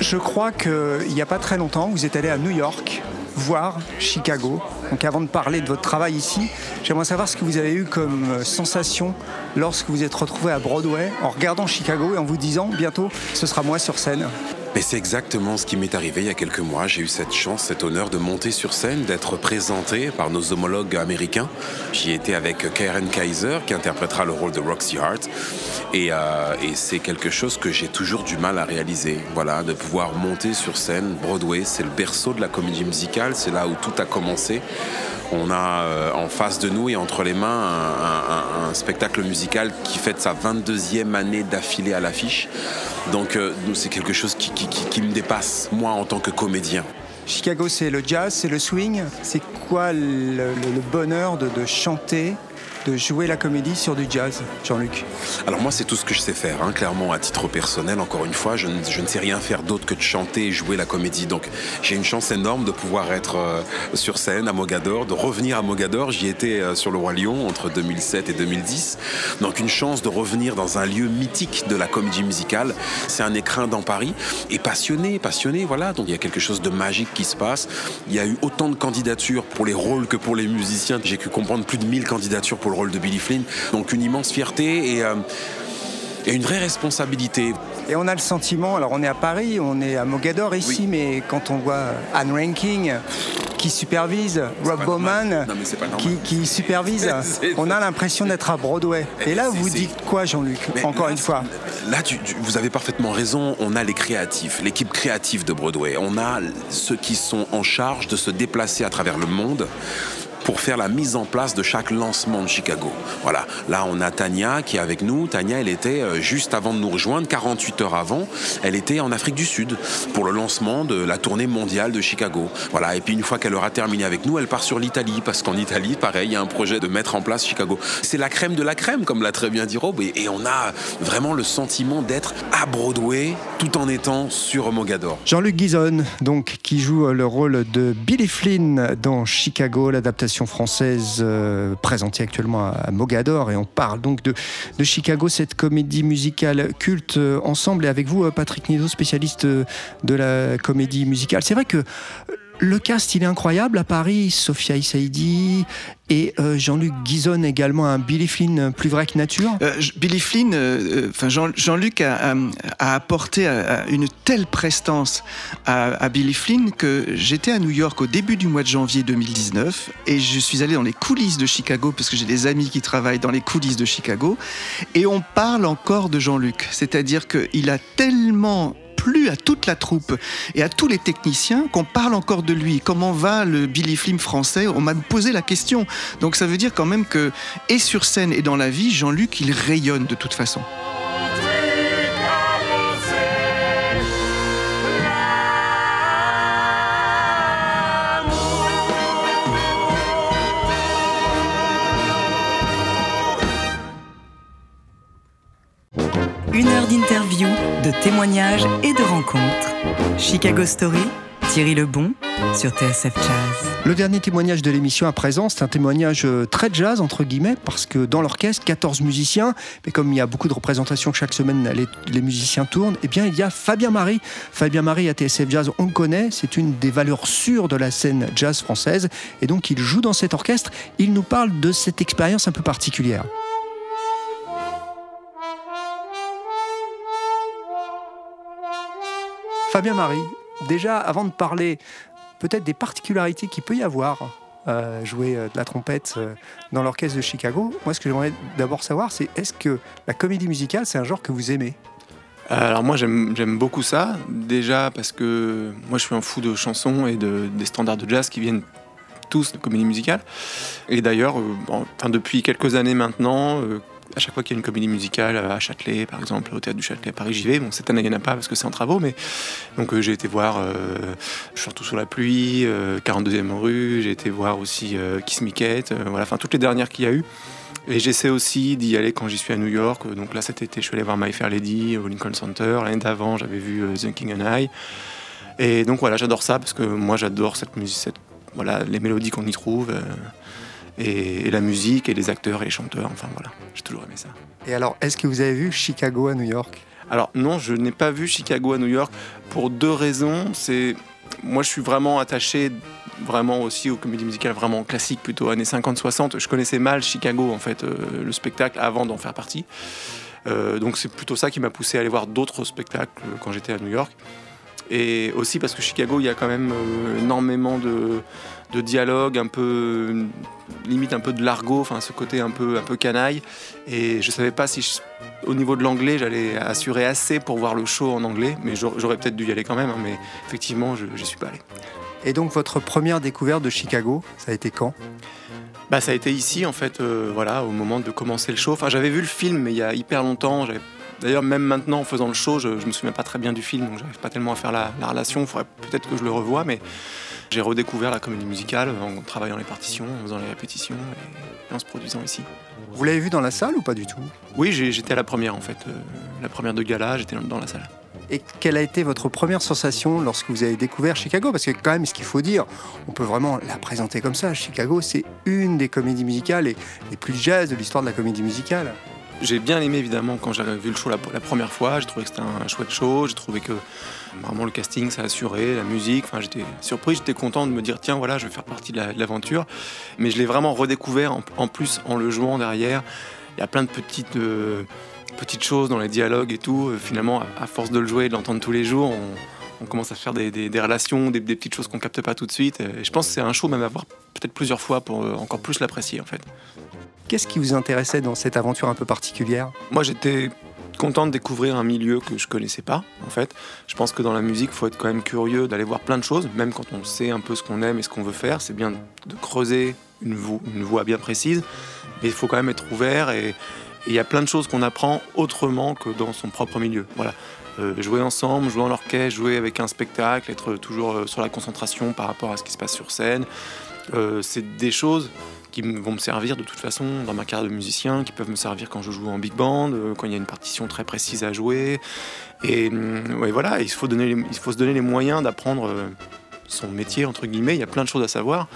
je crois qu'il n'y a pas très longtemps, vous êtes allé à New York voir Chicago. Donc avant de parler de votre travail ici, j'aimerais savoir ce que vous avez eu comme euh, sensation lorsque vous êtes retrouvé à Broadway en regardant Chicago et en vous disant bientôt ce sera moi sur scène. Mais c'est exactement ce qui m'est arrivé il y a quelques mois. J'ai eu cette chance, cet honneur de monter sur scène, d'être présenté par nos homologues américains. J'y étais avec Karen Kaiser, qui interprétera le rôle de Roxy Hart. Et, euh, et c'est quelque chose que j'ai toujours du mal à réaliser. Voilà, de pouvoir monter sur scène. Broadway, c'est le berceau de la comédie musicale. C'est là où tout a commencé. On a euh, en face de nous et entre les mains un, spectacle musical qui fête sa 22e année d'affilée à l'affiche. Donc euh, c'est quelque chose qui, me dépasse, moi, en tant que comédien. Chicago, c'est le jazz, c'est le swing. C'est quoi le, bonheur de chanter de jouer la comédie sur du jazz, Jean-Luc Alors moi, c'est tout ce que je sais faire, hein. clairement, à titre personnel. Encore une fois, je ne, sais rien faire d'autre que de chanter et jouer la comédie. Donc j'ai une chance énorme de pouvoir être euh, sur scène à Mogador, de revenir à Mogador. J'y étais euh, sur le Roi Lion entre 2007 et 2010. Donc une chance de revenir dans un lieu mythique de la comédie musicale. C'est un écrin dans Paris et passionné, passionné, voilà. Donc il y a quelque chose de magique qui se passe. Il y a eu autant de candidatures pour les rôles que pour les musiciens. J'ai pu comprendre plus de 1000 candidatures pour le rôle de Billy Flynn. Donc une immense fierté et, euh, et une vraie responsabilité. Et on a le sentiment, alors on est à Paris, on est à Mogador ici, mais quand on voit Anne Ranking qui supervise, Rob Bowman Non, qui, qui supervise, *laughs* on a l'impression d'être à Broadway. Et là, vous dites quoi, Jean-Luc Encore là, une fois. Là, tu- tu- vous avez parfaitement raison. On a les créatifs, l'équipe créative de Broadway. On a ceux qui sont en charge de se déplacer à travers le monde pour faire la mise en place de chaque lancement de Chicago. Voilà. Là, on a Tania qui est avec nous. Tania, elle était euh, juste avant de nous rejoindre, 48 heures avant, elle était en Afrique du Sud pour le lancement de la tournée mondiale de Chicago. Voilà. Et puis une fois qu'elle aura terminé avec nous, elle part sur l'Italie parce qu'en Italie, pareil, il y a un projet de mettre en place Chicago. C'est la crème de la crème, comme l'a très bien dit Rob, et, on a vraiment le sentiment d'être à Broadway tout en étant sur Mogador. Jean-Luc Guizon, donc, qui joue le rôle de Billy Flynn dans Chicago, l'adaptation française euh, présentée actuellement à, Mogador. Et on parle donc de, de Chicago, cette comédie musicale culte euh, ensemble. Et avec vous, euh, Patrick Nido, spécialiste de la comédie musicale. C'est vrai que le cast, il est incroyable. À Paris, Sophia Issaidi et euh, Jean-Luc Guizon également, un Billy Flynn euh, plus vrai que nature. Euh, Billy Flynn, enfin Jean- Jean-Luc a, apporté une telle prestance à, à Billy Flynn que j'étais à New York au début du mois de janvier 2019 et je suis allé dans les coulisses de Chicago parce que j'ai des amis qui travaillent dans les coulisses de Chicago et on parle encore de Jean-Luc, c'est-à-dire qu'il a tellement plu à toute la troupe et à tous les techniciens qu'on parle encore de lui. Comment va le Billy Flynn français? On m'a posé la question. Donc ça veut dire quand même que, et sur scène et dans la vie, Jean-Luc, il rayonne de toute façon. Une heure d'interview, de témoignages et de rencontres. Chicago Story, Thierry Lebon sur TSF Jazz. Le dernier témoignage de l'émission à présent, c'est un témoignage euh, très jazz, entre guillemets, parce que dans l'orchestre, 14 musiciens, mais comme il y a beaucoup de représentations chaque semaine, les, les musiciens tournent, eh bien il y a Fabien Marie. Fabien Marie à TSF Jazz, on le connaît, c'est une des valeurs sûres de la scène jazz française, et donc il joue dans cet orchestre, il nous parle de cette expérience un peu particulière. Fabien Marie, déjà avant de parler peut-être des particularités qu'il peut y avoir euh, jouer euh, de la trompette euh, dans l'orchestre de Chicago, moi ce que j'aimerais d'abord savoir c'est est-ce que la comédie musicale c'est un genre que vous aimez? Alors moi j'aime beaucoup ça, déjà parce que moi je suis un fou de chansons et de, des standards de jazz qui viennent tous de comédie musicale. Et d'ailleurs, euh, enfin, depuis quelques années maintenant, euh, à chaque fois qu'il y a une comédie musicale à Châtelet, par exemple, au théâtre du Châtelet à Paris, j'y vais. Bon, cette année il n'y en a pas parce que c'est en travaux, mais donc euh, j'ai été voir euh, Surtout sous la pluie, euh, 42e rue, j'ai été voir aussi euh, Kiss Me Kate, euh, voilà, enfin toutes les dernières qu'il y a eu. Et j'essaie aussi d'y aller quand j'y suis à New York. Donc là, cet été, je suis allé voir My Fair Lady au Lincoln Center. L'année d'avant, j'avais vu euh, The King and I. Et donc voilà, j'adore ça parce que moi, j'adore cette musique, voilà, les mélodies qu'on y trouve, euh, et, et la musique, et les acteurs et les chanteurs. Enfin voilà, j'ai toujours aimé ça. Et alors, est-ce que vous avez vu Chicago à New York? Alors non, je n'ai pas vu Chicago à New York pour deux raisons. C'est moi, je suis vraiment attaché vraiment aussi aux comédies musicales vraiment classiques, plutôt années 50-60. Je connaissais mal Chicago en fait, euh, le spectacle avant d'en faire partie. Euh, donc c'est plutôt ça qui m'a poussé à aller voir d'autres spectacles euh, quand j'étais à New York. Et aussi parce que Chicago, il y a quand même euh, énormément de, de dialogue, un peu limite un peu de l'argot, enfin ce côté un peu un peu canaille. Et je savais pas si je- au niveau de l'anglais j'allais assurer assez pour voir le show en anglais, mais j'aurais peut-être dû y aller quand même. hein, mais effectivement, je j'y suis pas allé. Et donc votre première découverte de Chicago, ça a été quand? Bah, ça a été ici, en fait, euh, voilà, au moment de commencer le show. Enfin, j'avais vu le film, mais il y a hyper longtemps. D'ailleurs, même maintenant, en faisant le show, je, je me souviens pas très bien du film, donc j'arrive pas tellement à faire la, la relation. Il faudrait peut-être que je le revoie, mais j'ai redécouvert la comédie musicale en travaillant les partitions, en faisant les répétitions et, en se produisant ici. Vous l'avez vu dans la salle ou pas du tout? Oui, j'étais à la première en fait. Euh, la première de gala, j'étais dans- la salle. Et quelle a été votre première sensation lorsque vous avez découvert Chicago? Parce que quand même, ce qu'il faut dire, on peut vraiment la présenter comme ça. Chicago, c'est une des comédies musicales et les plus jazz de l'histoire de la comédie musicale. J'ai bien aimé évidemment quand j'ai vu le show la, la première fois. J'ai trouvé que c'était un chouette show. J'ai trouvé que vraiment le casting ça assuré, la musique. Enfin, j'étais surpris, j'étais content de me dire tiens voilà, je vais faire partie de la- de l'aventure. Mais je l'ai vraiment redécouvert en, en plus en le jouant derrière. Il y a plein de petites euh, petites choses dans les dialogues et tout. Euh, Finalement, à, à force de le jouer et de l'entendre tous les jours, on, on commence à faire des, des- des relations, des, des petites choses qu'on capte pas tout de suite. Et je pense que c'est un show même à voir peut-être plusieurs fois pour euh, encore plus l'apprécier en fait. Qu'est-ce qui vous intéressait dans cette aventure un peu particulière? Moi, j'étais content de découvrir un milieu que je connaissais pas, en fait. Je pense que dans la musique, il faut être quand même curieux d'aller voir plein de choses, même quand on sait un peu ce qu'on aime et ce qu'on veut faire. C'est bien de creuser une une voie bien précise, mais il faut quand même être ouvert et et il y a plein de choses qu'on apprend autrement que dans son propre milieu. Voilà. Euh, jouer ensemble, jouer en orchestre, jouer avec un spectacle, être toujours euh, sur la concentration par rapport à ce qui se passe sur scène. Euh, c'est des choses qui vont me servir de toute façon dans ma carrière de musicien, qui peuvent me servir quand je joue en big band, euh, quand il y a une partition très précise à jouer. Et ouais, voilà, il faut, il faut se donner les moyens d'apprendre euh, son métier, entre guillemets. Il y a plein de choses à savoir.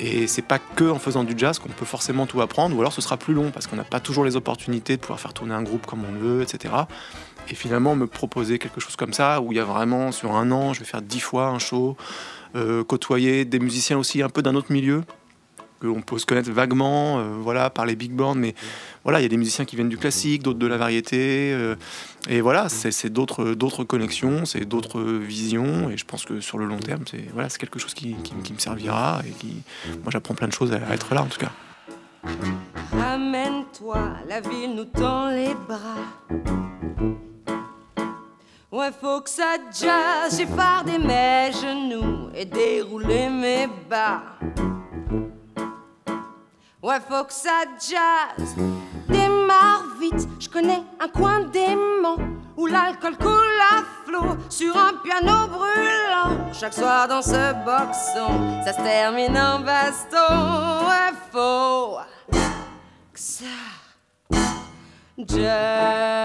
Et c'est pas que en faisant du jazz qu'on peut forcément tout apprendre, ou alors ce sera plus long parce qu'on n'a pas toujours les opportunités de pouvoir faire tourner un groupe comme on le veut, etc. Et finalement, me proposer quelque chose comme ça, où il y a vraiment sur un an, je vais faire dix fois un show, côtoyer des musiciens aussi un peu d'un autre milieu, que l'on peut se connaître vaguement, euh, voilà, par les big bands, mais voilà, il y a des musiciens qui viennent du classique, d'autres de la variété, euh, et voilà, c'est d'autres d'autres connexions, c'est d'autres visions, et je pense que sur le long terme, c'est voilà, c'est quelque chose qui, qui- me servira, et qui, moi, j'apprends plein de choses à, à être là, en tout cas. Amène-toi, la ville nous tend les bras. Ouais, faut que ça jazz, j'ai fardé mes genoux et déroulé mes bas. Ouais, faut que ça jazz, démarre vite. Je connais un coin dément où l'alcool coule à flot sur un piano brûlant. Chaque soir dans ce boxon, ça se termine en baston. Ouais, faut que ça jazz.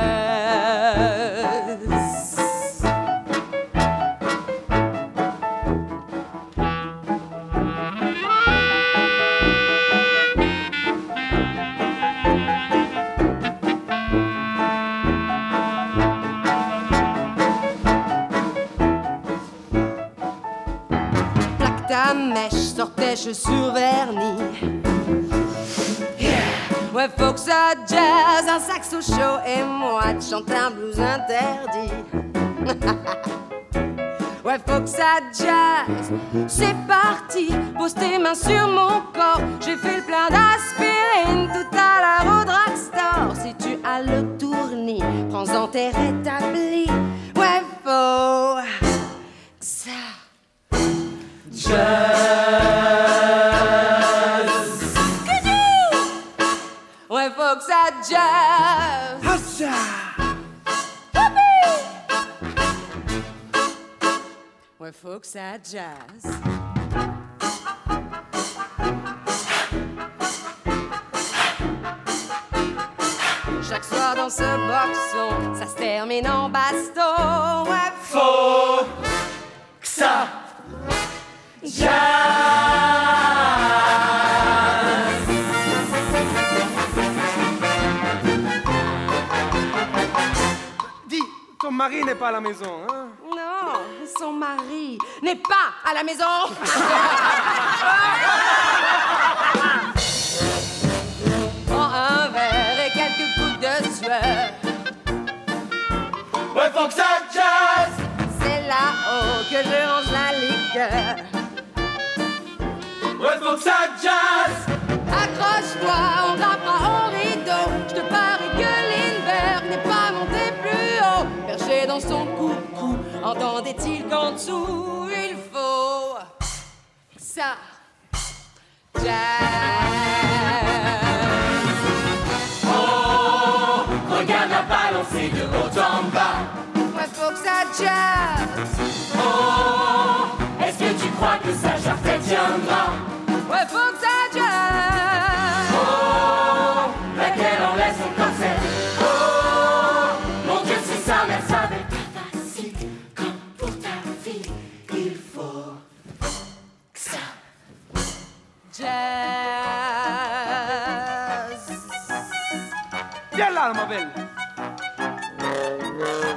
Chaussures vernis. Ouais, faut que ça jazz, un saxo chaud et moi de un blues interdit. *laughs* ouais, faut que ça jazz, c'est parti. Pose tes mains sur mon la maison. *laughs* Prends un verre et quelques gouttes de sueur. Ouais, faut que ça jazz C'est là-haut que je range la liqueur. Ouais, faut que ça jazz Accroche-toi, on grimpera au rideau. Je te parie que Lindbergh n'est pas monté plus haut. Perché dans son coucou, entendait-il qu'en dessous il ça. Jazz. Oh, regarde la balancer de haut en bas. Ouais, faut que ça jazz. Oh, est-ce que tu crois que ça jarre tiendra? Ouais, faut que ça jazz. Viens là,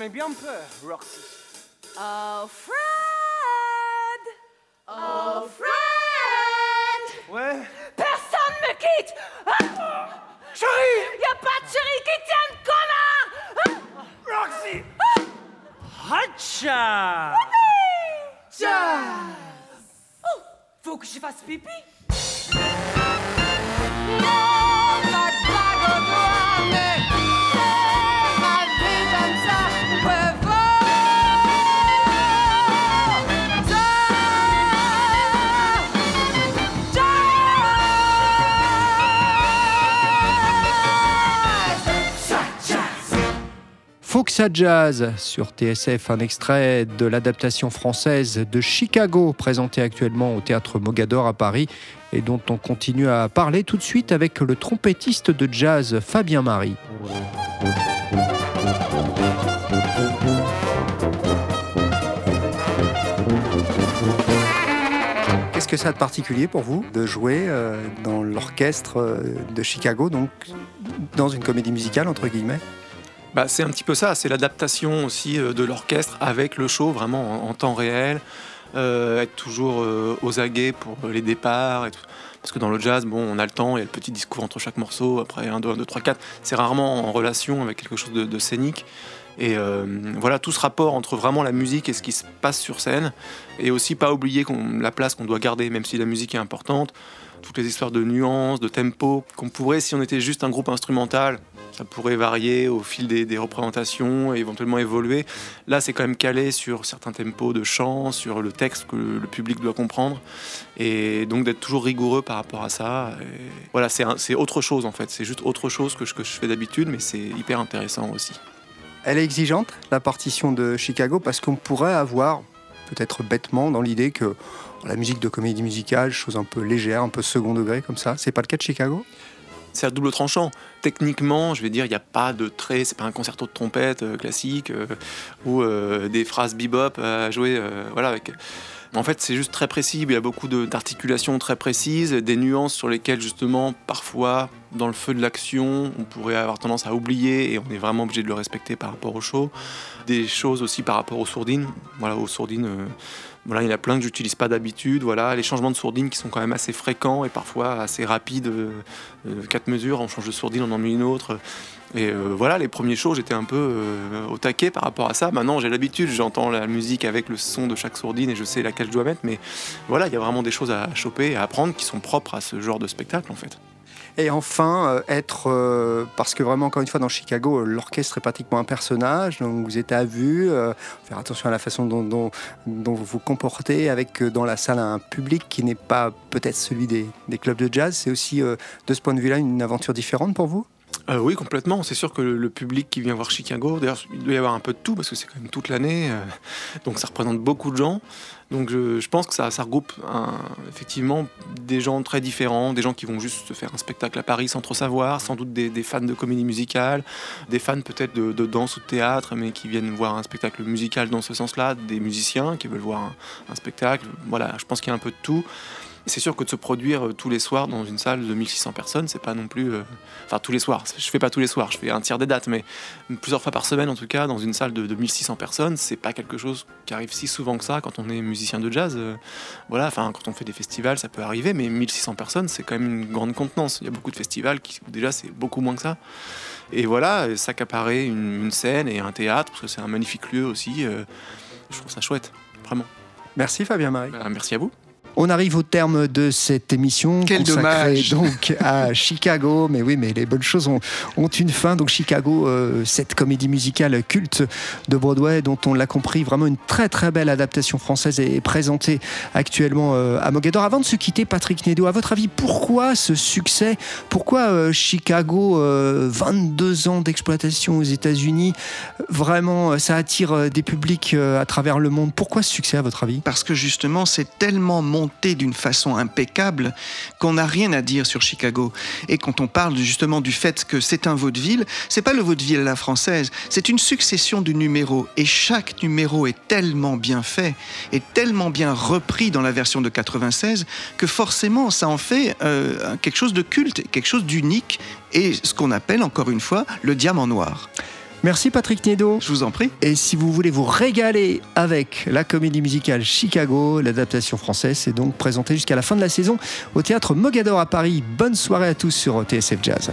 j'en ai bien peur, Roxy. Oh, Fred Oh, Fred Ouais. Personne me quitte! Ah Chérie! Y a pas de chérie qui tienne, connard Roxy! Hacha! Jazz Oh, faut que je fasse pipi Jazz sur TSF, un extrait de l'adaptation française de Chicago, présentée actuellement au théâtre Mogador à Paris et dont on continue à parler tout de suite avec le trompettiste de jazz Fabien Marie. Qu'est-ce que ça a de particulier pour vous de jouer euh, dans l'orchestre euh, de Chicago, donc dans une comédie musicale entre guillemets? Bah, c'est un petit peu ça, c'est l'adaptation aussi euh, de l'orchestre avec le show vraiment en, temps réel, euh, être toujours euh, aux aguets pour les départs. Parce que dans le jazz, bon, on a le temps, il y a le petit discours entre chaque morceau, après 1, 2, 1, 2, 3, 4. C'est rarement en relation avec quelque chose de, scénique. Et voilà, tout ce rapport entre vraiment la musique et ce qui se passe sur scène. Et aussi pas oublier la place qu'on doit garder, même si la musique est importante. Toutes les histoires de nuances, de tempo, qu'on pourrait, si on était juste un groupe instrumental, ça pourrait varier au fil des, représentations et éventuellement évoluer. Là, c'est quand même calé sur certains tempos de chant, sur le texte que le public doit comprendre. Et donc d'être toujours rigoureux par rapport à ça. Voilà, c'est autre chose en fait. C'est juste autre chose que, je- que je fais d'habitude, mais c'est hyper intéressant aussi. Elle est exigeante, la partition de Chicago, parce qu'on pourrait avoir, peut-être bêtement, dans l'idée que la musique de comédie musicale, chose un peu légère, un peu second degré comme ça, c'est pas le cas de Chicago? C'est à double tranchant. Techniquement, je vais dire, il n'y a pas de trait, c'est pas un concerto de trompette euh, classique euh, ou euh, des phrases bebop à jouer. euh, voilà. En fait, c'est juste très précis. Il y a beaucoup d'articulations très précises, des nuances sur lesquelles, justement, parfois, dans le feu de l'action, on pourrait avoir tendance à oublier et on est vraiment obligé de le respecter par rapport au show. Des choses aussi par rapport aux sourdines. Voilà, aux sourdines. Voilà, il y en a plein que j'utilise pas d'habitude. Voilà, les changements de sourdine qui sont quand même assez fréquents et parfois assez rapides. euh, euh, quatre mesures, on change de sourdine, on en met une autre. Et euh, voilà, les premiers shows, j'étais un peu au taquet par rapport à ça. Maintenant, j'ai l'habitude, j'entends la musique avec le son de chaque sourdine et je sais laquelle je dois mettre. Mais voilà, il y a vraiment des choses à choper et à apprendre qui sont propres à ce genre de spectacle, en fait. Et enfin, euh, être. euh, parce que vraiment, encore une fois, dans Chicago, euh, l'orchestre est pratiquement un personnage, donc vous êtes à vue, faire attention à la façon dont, vous vous comportez avec dans la salle un public qui n'est pas peut-être celui des, clubs de jazz. C'est aussi, de ce point de vue-là, une aventure différente pour vous? Euh, oui, complètement. C'est sûr que le, public qui vient voir Chicago, d'ailleurs, il doit y avoir un peu de tout parce que c'est quand même toute l'année, euh, donc ça représente beaucoup de gens. Donc je, pense que ça, regroupe effectivement des gens très différents, des gens qui vont juste faire un spectacle à Paris sans trop savoir, sans doute des, fans de comédie musicale, des fans peut-être de, danse ou de théâtre, mais qui viennent voir un spectacle musical dans ce sens-là, des musiciens qui veulent voir un spectacle. Voilà, je pense qu'il y a un peu de tout. C'est sûr que de se produire euh, tous les soirs dans une salle de 1600 personnes, c'est pas non plus. euh, Enfin, tous les soirs. Je fais pas tous les soirs, je fais un tiers des dates, mais plusieurs fois par semaine en tout cas, dans une salle de, de 1600 personnes, c'est pas quelque chose qui arrive si souvent que ça quand on est musicien de jazz. euh, voilà, enfin, quand on fait des festivals, ça peut arriver, mais 1600 personnes, c'est quand même une grande contenance. Il y a beaucoup de festivals qui, déjà, c'est beaucoup moins que ça. Et voilà, s'accaparer une, une scène et un théâtre, parce que c'est un magnifique lieu aussi, euh, je trouve ça chouette, vraiment. Merci Fabien Marie. Bah, merci à vous. On arrive au terme de cette émission Quel consacrée dommage. donc à *laughs* Chicago. Mais oui, mais les bonnes choses ont, ont une fin. Donc Chicago, euh, cette comédie musicale culte de Broadway, dont on l'a compris, vraiment une très très belle adaptation française est présentée actuellement euh, à Mogador. Avant de se quitter, Patrick Nedo, à votre avis, pourquoi ce succès? Pourquoi euh, Chicago, euh, 22 ans d'exploitation aux États-Unis, vraiment, ça attire des publics à travers le monde? Pourquoi ce succès, à votre avis? Parce que justement, c'est tellement monté d'une façon impeccable qu'on n'a rien à dire sur Chicago. Et quand on parle justement du fait que c'est un vaudeville, c'est pas le vaudeville à la française, c'est une succession de numéros. Et chaque numéro est tellement bien fait, et tellement bien repris dans la version de 96, que forcément, ça en fait euh, quelque chose de culte, quelque chose d'unique, et ce qu'on appelle encore une fois le diamant noir. Merci Patrick Nedo. Je vous en prie. Et si vous voulez vous régaler avec la comédie musicale Chicago, l'adaptation française est donc présentée jusqu'à la fin de la saison au théâtre Mogador à Paris. Bonne soirée à tous sur TSF Jazz.